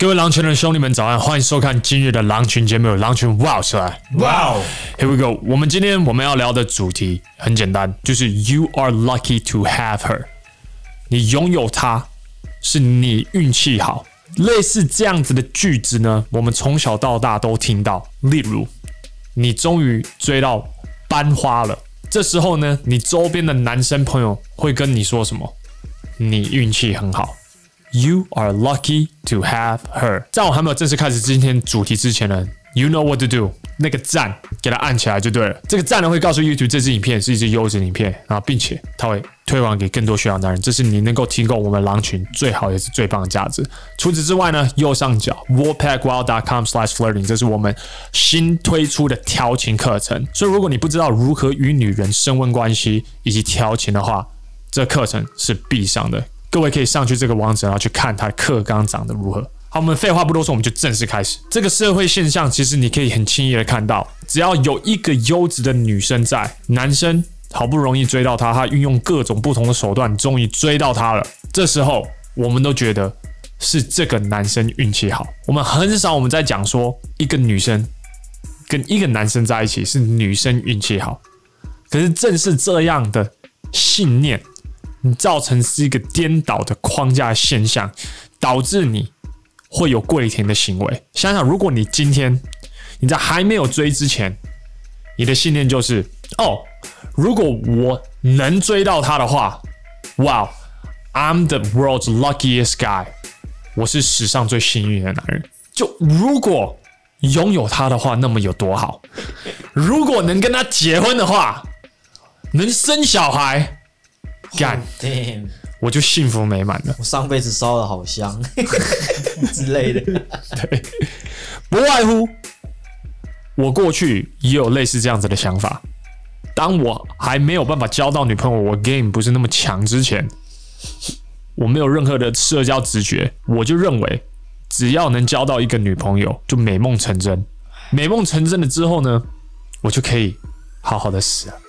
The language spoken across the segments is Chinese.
各位狼群的兄弟们，早安！欢迎收看今日的狼群节目，狼群哇起来！哇！Here we go！我们今天我们要聊的主题很简单，就是 You are lucky to have her。你拥有她，是你运气好。类似这样子的句子呢，我们从小到大都听到。例如，你终于追到班花了，这时候呢，你周边的男生朋友会跟你说什么？你运气很好。You are lucky to have her。在我还没有正式开始今天主题之前呢，You know what to do，那个赞给它按起来就对了。这个赞呢会告诉 YouTube 这支影片是一支优质影片，然后并且它会推广给更多需要的男人。这是你能够提供我们狼群最好也是最棒的价值。除此之外呢，右上角 wolfpackwild.com/flirting，这是我们新推出的调情课程。所以如果你不知道如何与女人升温关系以及调情的话，这课程是必上的。各位可以上去这个网址，然后去看他的课纲长得如何。好，我们废话不多说，我们就正式开始。这个社会现象，其实你可以很轻易的看到，只要有一个优质的女生在，男生好不容易追到她，她运用各种不同的手段，终于追到她了。这时候，我们都觉得是这个男生运气好。我们很少我们在讲说，一个女生跟一个男生在一起是女生运气好，可是正是这样的信念。你造成是一个颠倒的框架现象，导致你会有跪舔的行为。想想，如果你今天你在还没有追之前，你的信念就是：哦，如果我能追到他的话，哇，I'm the world's luckiest guy，我是史上最幸运的男人。就如果拥有他的话，那么有多好？如果能跟他结婚的话，能生小孩。干.我就幸福美满了。我上辈子烧的好香 之类的，对，不外乎我过去也有类似这样子的想法。当我还没有办法交到女朋友，我 game 不是那么强之前，我没有任何的社交直觉，我就认为只要能交到一个女朋友，就美梦成真。美梦成真了之后呢，我就可以好好的死了，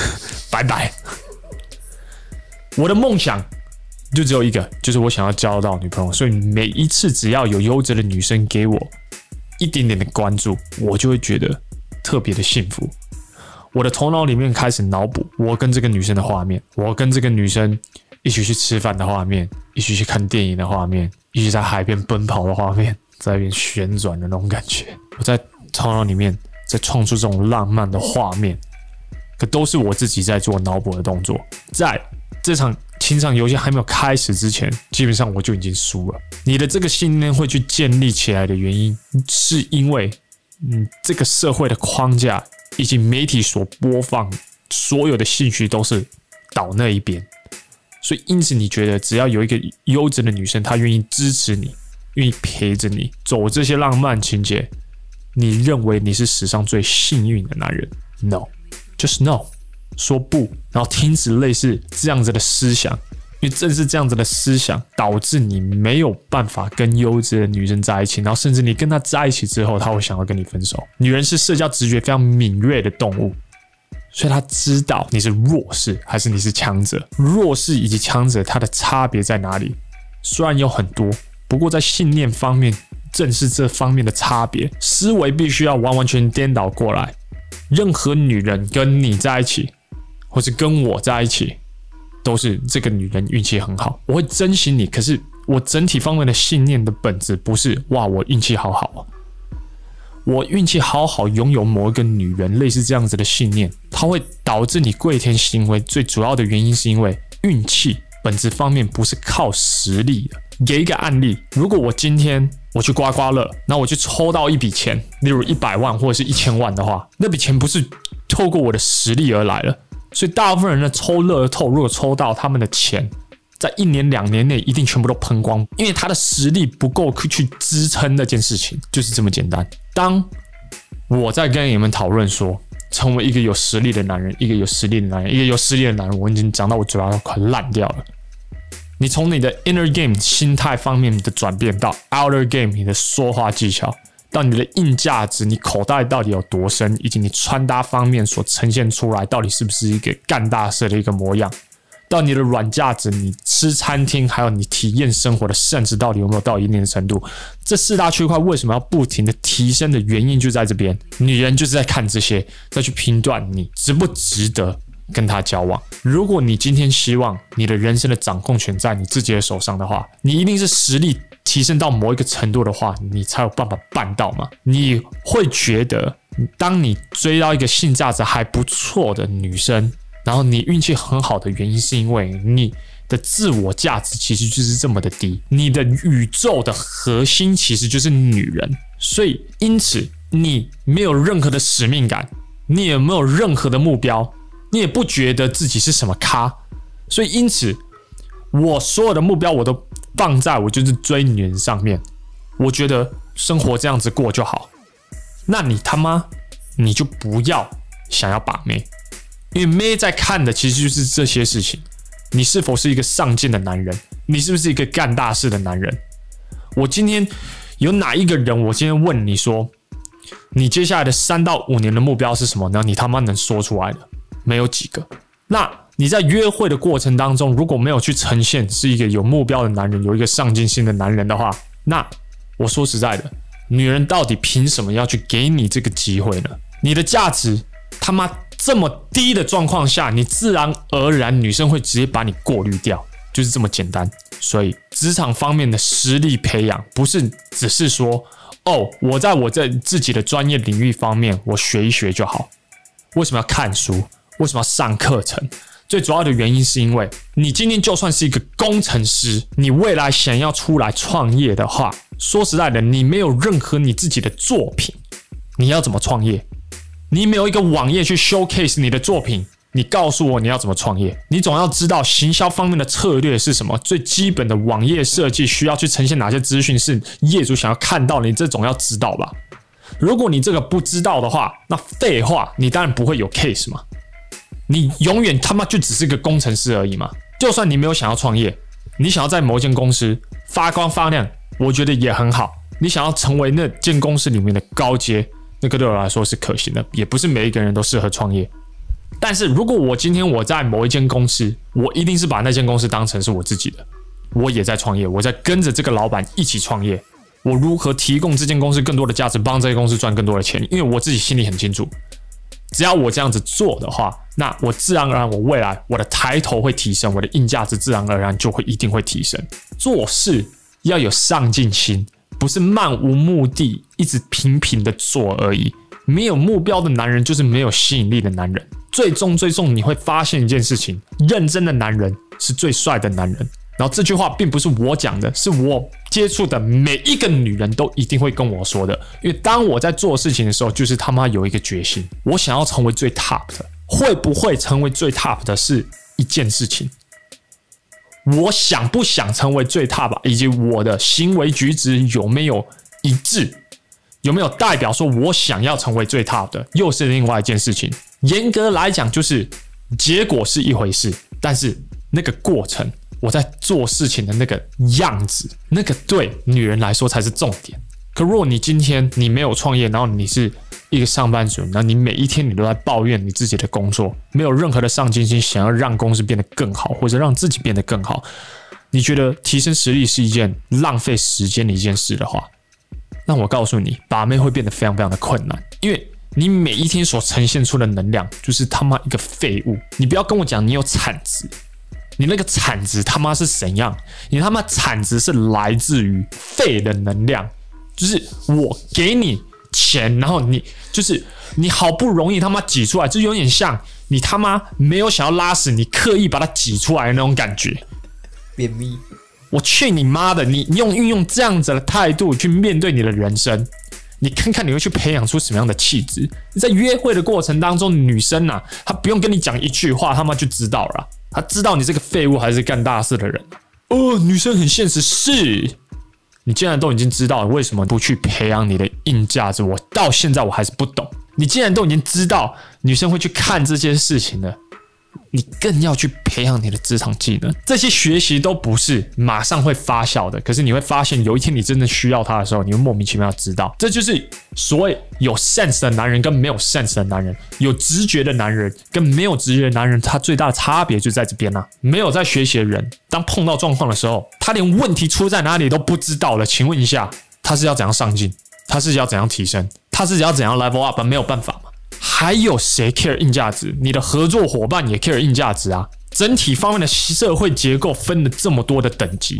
拜拜。我的梦想就只有一个，就是我想要交到女朋友。所以每一次只要有优质的女生给我一点点的关注，我就会觉得特别的幸福。我的头脑里面开始脑补我跟这个女生的画面，我跟这个女生一起去吃饭的画面，一起去看电影的画面，一起在海边奔跑的画面，在那边旋转的那种感觉。我在头脑里面在创出这种浪漫的画面，可都是我自己在做脑补的动作，在。这场情场游戏还没有开始之前，基本上我就已经输了。你的这个信念会去建立起来的原因，是因为，嗯，这个社会的框架以及媒体所播放所有的信息都是倒那一边，所以因此你觉得只要有一个优质的女生，她愿意支持你，愿意陪着你走这些浪漫情节，你认为你是史上最幸运的男人？No，just no。说不，然后停止类似这样子的思想，因为正是这样子的思想导致你没有办法跟优质的女生在一起，然后甚至你跟她在一起之后，她会想要跟你分手。女人是社交直觉非常敏锐的动物，所以她知道你是弱势还是你是强者。弱势以及强者它的差别在哪里？虽然有很多，不过在信念方面，正是这方面的差别，思维必须要完完全颠倒过来。任何女人跟你在一起。或是跟我在一起，都是这个女人运气很好，我会珍惜你。可是我整体方面的信念的本质不是哇，我运气好好，我运气好好，拥有某一个女人类似这样子的信念，它会导致你跪舔行为。最主要的原因是因为运气本质方面不是靠实力的。给一个案例，如果我今天我去刮刮乐，那我去抽到一笔钱，例如一百万或者是一千万的话，那笔钱不是透过我的实力而来了。所以，大部分人的抽乐透，如果抽到他们的钱，在一年两年内一定全部都喷光，因为他的实力不够去支撑那件事情，就是这么简单。当我在跟你们讨论说，成为一个有实力的男人，一个有实力的男人，一个有实力的男人，我已经讲到我嘴巴都快烂掉了。你从你的 inner game 心态方面的转变到 outer game 你的说话技巧。到你的硬价值，你口袋到底有多深，以及你穿搭方面所呈现出来，到底是不是一个干大事的一个模样，到你的软价值，你吃餐厅，还有你体验生活的甚至到底有没有到一定的程度？这四大区块为什么要不停的提升的原因就在这边。女人就是在看这些，再去评断你值不值得跟他交往。如果你今天希望你的人生的掌控权在你自己的手上的话，你一定是实力提升到某一个程度的话，你才有办法办到嘛。你会觉得，当你追到一个性价值还不错的女生。然后你运气很好的原因，是因为你的自我价值其实就是这么的低，你的宇宙的核心其实就是女人，所以因此你没有任何的使命感，你也没有任何的目标，你也不觉得自己是什么咖，所以因此我所有的目标我都放在我就是追女人上面，我觉得生活这样子过就好，那你他妈你就不要想要把妹。因为妹在看的其实就是这些事情，你是否是一个上进的男人？你是不是一个干大事的男人？我今天有哪一个人？我今天问你说，你接下来的三到五年的目标是什么呢？你他妈能说出来的没有几个。那你在约会的过程当中，如果没有去呈现是一个有目标的男人，有一个上进心的男人的话，那我说实在的，女人到底凭什么要去给你这个机会呢？你的价值他妈。这么低的状况下，你自然而然女生会直接把你过滤掉，就是这么简单。所以职场方面的实力培养，不是只是说哦，我在我这自己的专业领域方面，我学一学就好。为什么要看书？为什么要上课程？最主要的原因是因为你今天就算是一个工程师，你未来想要出来创业的话，说实在的，你没有任何你自己的作品，你要怎么创业？你没有一个网页去 showcase 你的作品，你告诉我你要怎么创业？你总要知道行销方面的策略是什么，最基本的网页设计需要去呈现哪些资讯是业主想要看到，你这总要知道吧？如果你这个不知道的话，那废话，你当然不会有 case 嘛。你永远他妈就只是个工程师而已嘛。就算你没有想要创业，你想要在某一间公司发光发亮，我觉得也很好。你想要成为那间公司里面的高阶。那个对我来说是可行的，也不是每一个人都适合创业。但是如果我今天我在某一间公司，我一定是把那间公司当成是我自己的，我也在创业，我在跟着这个老板一起创业。我如何提供这间公司更多的价值，帮这间公司赚更多的钱？因为我自己心里很清楚，只要我这样子做的话，那我自然而然我未来我的抬头会提升，我的硬价值自然而然就会一定会提升。做事要有上进心。不是漫无目的，一直平平的做而已。没有目标的男人就是没有吸引力的男人。最终，最终你会发现一件事情：认真的男人是最帅的男人。然后这句话并不是我讲的，是我接触的每一个女人都一定会跟我说的。因为当我在做事情的时候，就是他妈有一个决心，我想要成为最 top 的。会不会成为最 top 的是一件事情。我想不想成为最 top，以及我的行为举止有没有一致，有没有代表说我想要成为最 top 的，又是另外一件事情。严格来讲，就是结果是一回事，但是那个过程，我在做事情的那个样子，那个对女人来说才是重点。可如果你今天你没有创业，然后你是一个上班族，那你每一天你都在抱怨你自己的工作，没有任何的上进心，想要让公司变得更好，或者让自己变得更好，你觉得提升实力是一件浪费时间的一件事的话，那我告诉你，把妹会变得非常非常的困难，因为你每一天所呈现出的能量就是他妈一个废物。你不要跟我讲你有产值，你那个产值他妈是怎样？你他妈产值是来自于废的能量，就是我给你。钱，然后你就是你好不容易他妈挤出来，就有点像你他妈没有想要拉屎，你刻意把它挤出来的那种感觉。便秘，我去你妈的！你用运用这样子的态度去面对你的人生，你看看你会去培养出什么样的气质？在约会的过程当中，女生呐、她不用跟你讲一句话，他妈就知道了，她知道你这个废物还是干大事的人。哦，女生很现实，是。你既然都已经知道了，为什么不去培养你的硬价值？我到现在我还是不懂。你既然都已经知道女生会去看这些事情了，你更要去培养你的职场技能。这些学习都不是马上会发酵的，可是你会发现，有一天你真的需要它的时候，你会莫名其妙知道。这就是所谓有 sense 的男人跟没有 sense 的男人，有直觉的男人跟没有直觉的男人，他最大的差别就在这边啊。没有在学习的人，当碰到状况的时候，他连问题出在哪里都不知道了。请问一下，他是要怎样上进？他是要怎样提升？他是要怎样 level up？没有办法。还有谁 care 硬价值？你的合作伙伴也 care 硬价值啊！整体方面的社会结构分了这么多的等级。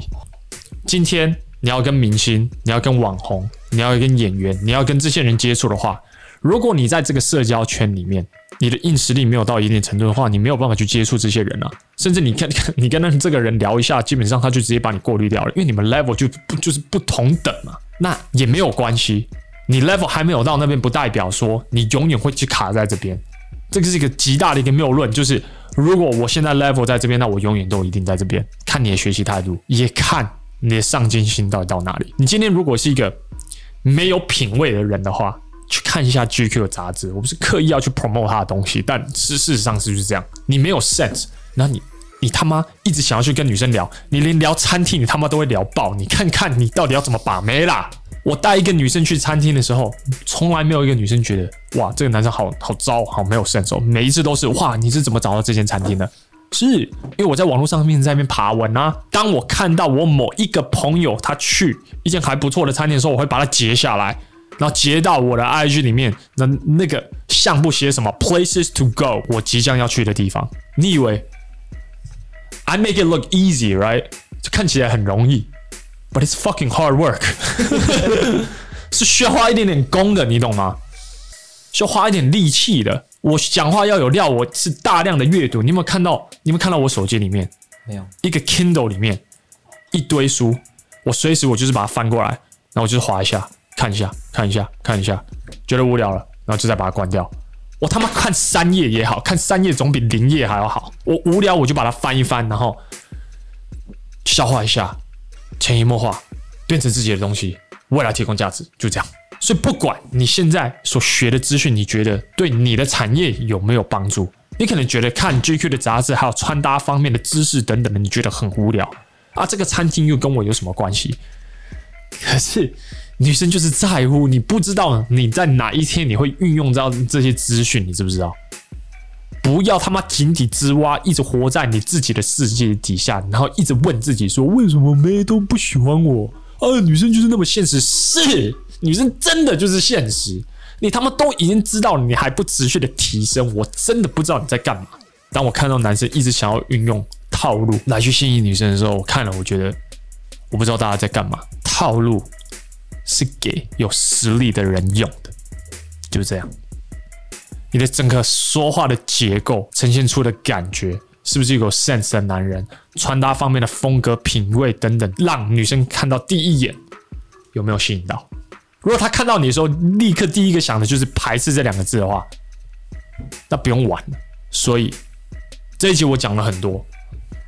今天你要跟明星，你要跟网红，你要跟演员，你要跟这些人接触的话，如果你在这个社交圈里面，你的硬实力没有到一定程度的话，你没有办法去接触这些人啊。甚至你看，你跟那这个人聊一下，基本上他就直接把你过滤掉了，因为你们 level 就不就是不同等嘛。那也没有关系。你 level 还没有到那边，不代表说你永远会去卡在这边。这个是一个极大的一个谬论，就是如果我现在 level 在这边，那我永远都一定在这边。看你的学习态度，也看你的上进心到底到哪里。你今天如果是一个没有品味的人的话，去看一下 GQ 的杂志。我不是刻意要去 promote 他的东西，但事实上是就是这样。你没有 sense，那你你他妈一直想要去跟女生聊，你连聊餐厅你他妈都会聊爆。你看看你到底要怎么把妹啦？我带一个女生去餐厅的时候，从来没有一个女生觉得哇，这个男生好好糟，好没有 sense。每一次都是哇，你是怎么找到这间餐厅的？是因为我在网络上面在那边爬文啊。当我看到我某一个朋友他去一间还不错的餐厅的时候，我会把它截下来，然后截到我的 IG 里面。那那个项目写什么？Places to go，我即将要去的地方。你以为 I make it look easy, right？就看起来很容易。But it's fucking hard work，是需要花一点点功的，你懂吗？需要花一点力气的。我讲话要有料，我是大量的阅读。你有没有看到？你有没有看到我手机里面？没有。一个 Kindle 里面一堆书，我随时我就是把它翻过来，然后我就是划一下，看一下，看一下，看一下，觉得无聊了，然后就再把它关掉。我他妈看三页也好，看三页总比零页还要好。我无聊我就把它翻一翻，然后消化一下。潜移默化，变成自己的东西，为了提供价值，就这样。所以，不管你现在所学的资讯，你觉得对你的产业有没有帮助？你可能觉得看 GQ 的杂志，还有穿搭方面的知识等等的，你觉得很无聊啊。这个餐厅又跟我有什么关系？可是女生就是在乎，你不知道你在哪一天你会运用到这些资讯，你知不知道？不要他妈井底之蛙，一直活在你自己的世界底下，然后一直问自己说：为什么妹都不喜欢我？啊，女生就是那么现实，是女生真的就是现实。你他妈都已经知道了，你还不持续的提升，我真的不知道你在干嘛。当我看到男生一直想要运用套路来去吸引女生的时候，我看了，我觉得我不知道大家在干嘛。套路是给有实力的人用的，就是这样。你的整个说话的结构呈现出的感觉，是不是一个 sense 的男人？穿搭方面的风格、品味等等，让女生看到第一眼有没有吸引到？如果她看到你的时候，立刻第一个想的就是排斥这两个字的话，那不用玩。所以这一集我讲了很多。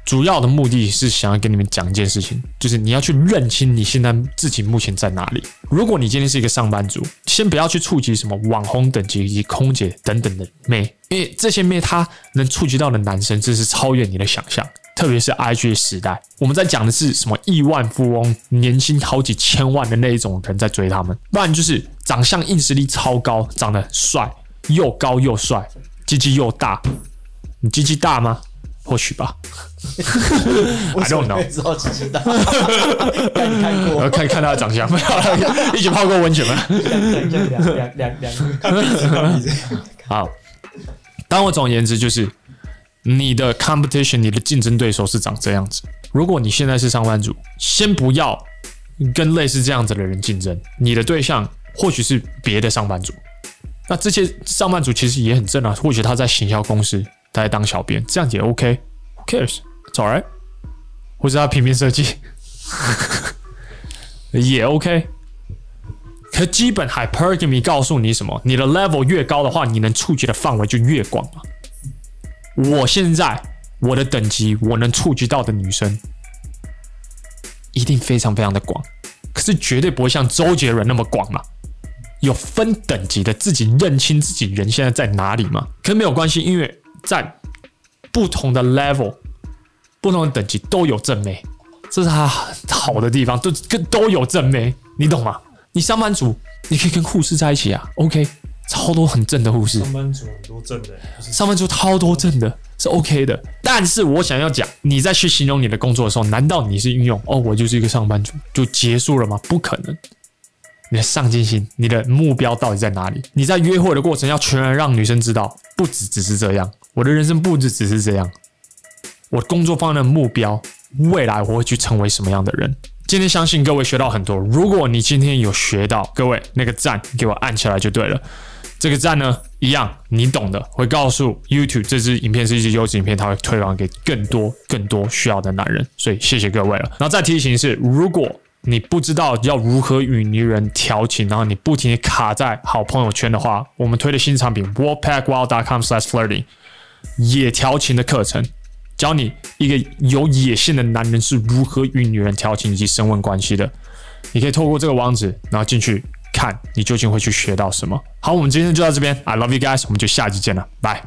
主要的目的是想要跟你们讲一件事情，就是你要去认清你现在自己目前在哪里。如果你今天是一个上班族，先不要去触及什么网红等级以及空姐等等的妹，因为这些妹她能触及到的男生，真是超越你的想象。特别是 IG 时代，我们在讲的是什么亿万富翁、年薪好几千万的那一种人在追他们，不然就是长相硬实力超高，长得帅，又高又帅，鸡鸡又大。你鸡鸡大吗？或许吧，I don't know。知道鸡鸡大，看看过，看看他的长相，一起泡过温泉吗？两两两两，好。当我总而言之就是，你的 competition，你的竞争对手是长这样子。如果你现在是上班族，先不要跟类似这样子的人竞争，你的对象或许是别的上班族。那这些上班族其实也很正啊，或许他在行销公司。他在当小编，这样也 OK，Who cares？It's alright。或者他平面设计 也 OK。可基本 hypergamy 告诉你什么？你的 level 越高的话，你能触及的范围就越广嘛。我现在我的等级，我能触及到的女生一定非常非常的广，可是绝对不会像周杰伦那么广嘛。有分等级的，自己认清自己人现在在哪里嘛。可是没有关系，因为。在不同的 level、不同的等级都有正妹，这是他好的地方，都跟都有正妹，你懂吗？你上班族，你可以跟护士在一起啊，OK，超多很正的护士。上班族很多正的，上班族超多正的，是 OK 的。但是我想要讲，你在去形容你的工作的时候，难道你是运用哦，我就是一个上班族就结束了吗？不可能。你的上进心，你的目标到底在哪里？你在约会的过程要全然让女生知道，不只只是这样。我的人生不止只是这样，我工作方面的目标，未来我会去成为什么样的人？今天相信各位学到很多。如果你今天有学到，各位那个赞给我按起来就对了。这个赞呢，一样你懂的，会告诉 YouTube 这支影片是一支优质影片，它会推广给更多更多需要的男人。所以谢谢各位了。然后再提醒是，如果你不知道要如何与女人调情，然后你不停地卡在好朋友圈的话，我们推的新产品 wolfpackwild.com/flirting 野调情的课程，教你一个有野性的男人是如何与女人调情以及升温关系的。你可以透过这个网址，然后进去看你究竟会去学到什么。好，我们今天就到这边，I love you guys，我们就下期见了，拜。